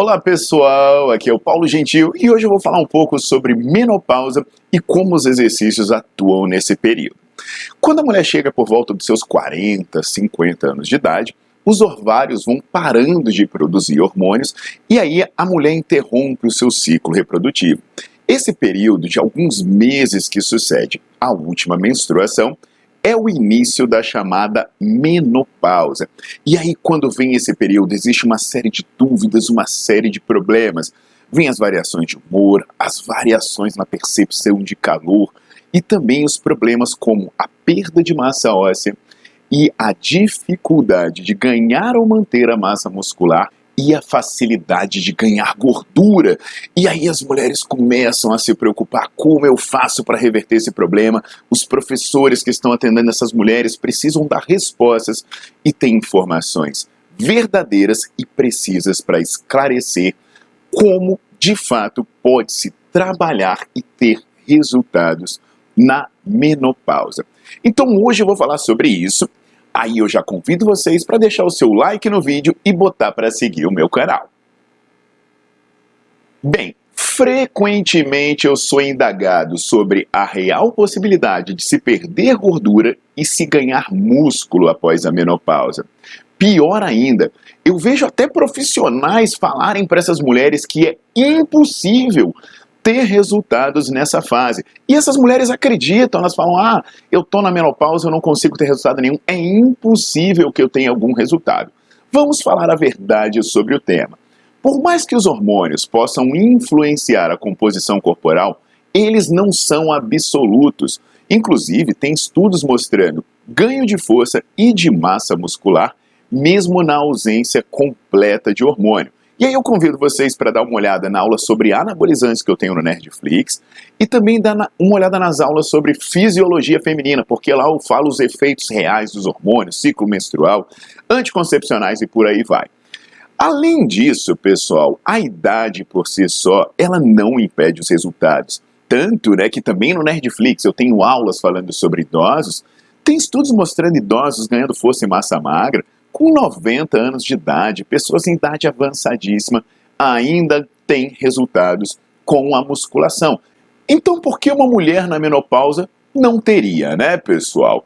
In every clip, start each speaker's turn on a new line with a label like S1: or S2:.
S1: Olá pessoal, aqui é o Paulo Gentil e hoje eu vou falar um pouco sobre menopausa e como os exercícios atuam nesse período. Quando a mulher chega por volta dos seus 40, 50 anos de idade, os ovários vão parando de produzir hormônios e aí a mulher interrompe o seu ciclo reprodutivo. Esse período de alguns meses que sucede à última menstruação é o início da chamada menopausa. E aí, quando vem esse período, existe uma série de dúvidas, uma série de problemas. Vêm as variações de humor, as variações na percepção de calor e também os problemas como a perda de massa óssea e a dificuldade de ganhar ou manter a massa muscular e a facilidade de ganhar gordura. E aí as mulheres começam a se preocupar: como eu faço para reverter esse problema? Os professores que estão atendendo essas mulheres precisam dar respostas e ter informações verdadeiras e precisas para esclarecer como de fato pode-se trabalhar e ter resultados na menopausa. Então hoje eu vou falar sobre isso Aí eu já convido vocês para deixar o seu like no vídeo e botar para seguir o meu canal. Bem, frequentemente eu sou indagado sobre a real possibilidade de se perder gordura e se ganhar músculo após a menopausa. Pior ainda, eu vejo até profissionais falarem para essas mulheres que é impossível ter resultados nessa fase. E essas mulheres acreditam, elas falam: ah, eu estou na menopausa, eu não consigo ter resultado nenhum. É impossível que eu tenha algum resultado. Vamos falar a verdade sobre o tema. Por mais que os hormônios possam influenciar a composição corporal, eles não são absolutos. Inclusive, tem estudos mostrando ganho de força e de massa muscular, mesmo na ausência completa de hormônio. E aí eu convido vocês para dar uma olhada na aula sobre anabolizantes que eu tenho no Nerdflix e também dar uma olhada nas aulas sobre fisiologia feminina, porque lá eu falo os efeitos reais dos hormônios, ciclo menstrual, anticoncepcionais e por aí vai. Além disso, pessoal, a idade por si só, ela não impede os resultados. Tanto, né, que também no Nerdflix eu tenho aulas falando sobre idosos, tem estudos mostrando idosos ganhando força e massa magra, com 90 anos de idade, pessoas em idade avançadíssima ainda têm resultados com a musculação. Então, por que uma mulher na menopausa não teria, né, pessoal?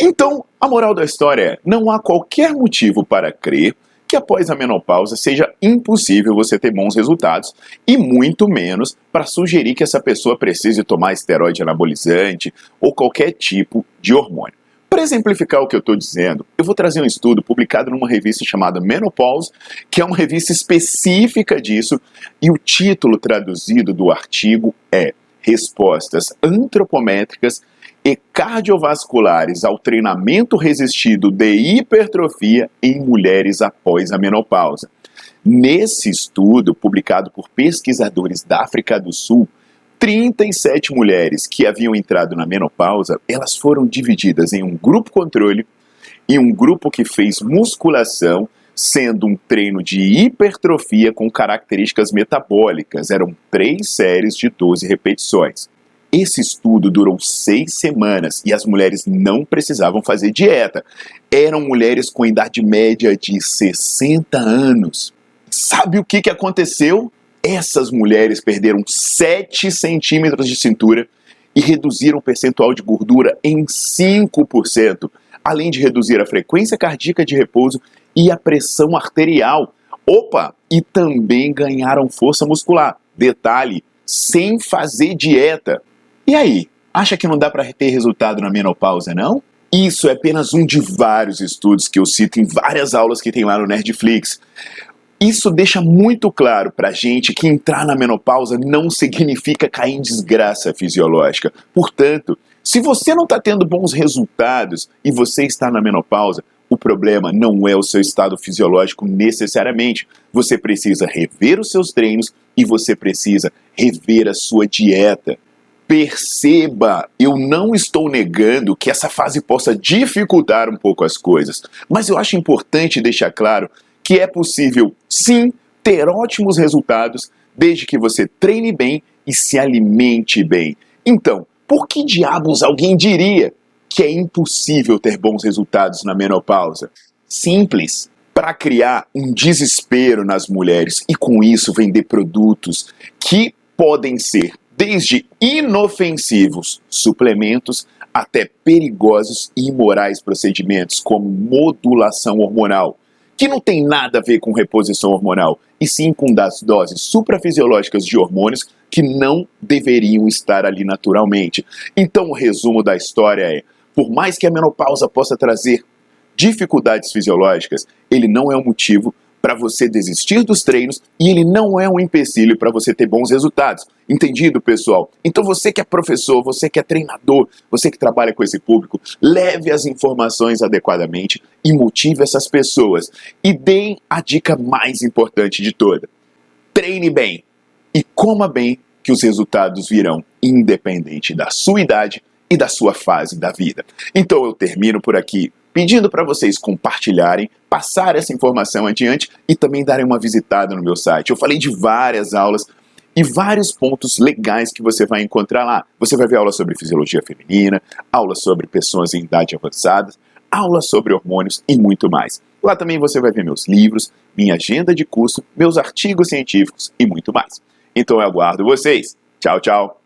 S1: Então, a moral da história é: não há qualquer motivo para crer que após a menopausa seja impossível você ter bons resultados e muito menos para sugerir que essa pessoa precise tomar esteroide anabolizante ou qualquer tipo de hormônio. Para exemplificar o que eu estou dizendo, eu vou trazer um estudo publicado numa revista chamada Menopause, que é uma revista específica disso, e o título traduzido do artigo é Respostas antropométricas e cardiovasculares ao treinamento resistido de hipertrofia em mulheres após a menopausa. Nesse estudo, publicado por pesquisadores da África do Sul, 37 mulheres que haviam entrado na menopausa, elas foram divididas em um grupo controle e um grupo que fez musculação, sendo um treino de hipertrofia com características metabólicas. Eram três séries de 12 repetições. Esse estudo durou seis semanas e as mulheres não precisavam fazer dieta. Eram mulheres com idade média de 60 anos. Sabe o que, que aconteceu? Essas mulheres perderam 7 centímetros de cintura e reduziram o percentual de gordura em 5%, além de reduzir a frequência cardíaca de repouso e a pressão arterial. Opa! E também ganharam força muscular. detalhe, sem fazer dieta. E aí, acha que não dá para ter resultado na menopausa, não? Isso é apenas um de vários estudos que eu cito em várias aulas que tem lá no Nerdflix. Isso deixa muito claro pra gente que entrar na menopausa não significa cair em desgraça fisiológica. Portanto, se você não está tendo bons resultados e você está na menopausa, o problema não é o seu estado fisiológico necessariamente. Você precisa rever os seus treinos e você precisa rever a sua dieta. Perceba, eu não estou negando que essa fase possa dificultar um pouco as coisas, mas eu acho importante deixar claro que é possível, sim, ter ótimos resultados desde que você treine bem e se alimente bem. Então, por que diabos alguém diria que é impossível ter bons resultados na menopausa? Simples. Para criar um desespero nas mulheres e com isso vender produtos que podem ser desde inofensivos suplementos até perigosos e imorais procedimentos como modulação hormonal, que não tem nada a ver com reposição hormonal, e sim com das doses suprafisiológicas de hormônios que não deveriam estar ali naturalmente. Então, o resumo da história é: por mais que a menopausa possa trazer dificuldades fisiológicas, ele não é um motivo para você desistir dos treinos e ele não é um empecilho para você ter bons resultados. Entendido, pessoal? Então você que é professor, você que é treinador, você que trabalha com esse público, leve as informações adequadamente e motive essas pessoas. E deem a dica mais importante de toda. Treine bem e coma bem que os resultados virão independente da sua idade e da sua fase da vida. Então eu termino por aqui pedindo para vocês compartilharem, passar essa informação adiante e também darem uma visitada no meu site. Eu falei de várias aulas e vários pontos legais que você vai encontrar lá. Você vai ver aula sobre fisiologia feminina, aula sobre pessoas em idade avançada, aula sobre hormônios e muito mais. Lá também você vai ver meus livros, minha agenda de curso, meus artigos científicos e muito mais. Então eu aguardo vocês. Tchau, tchau.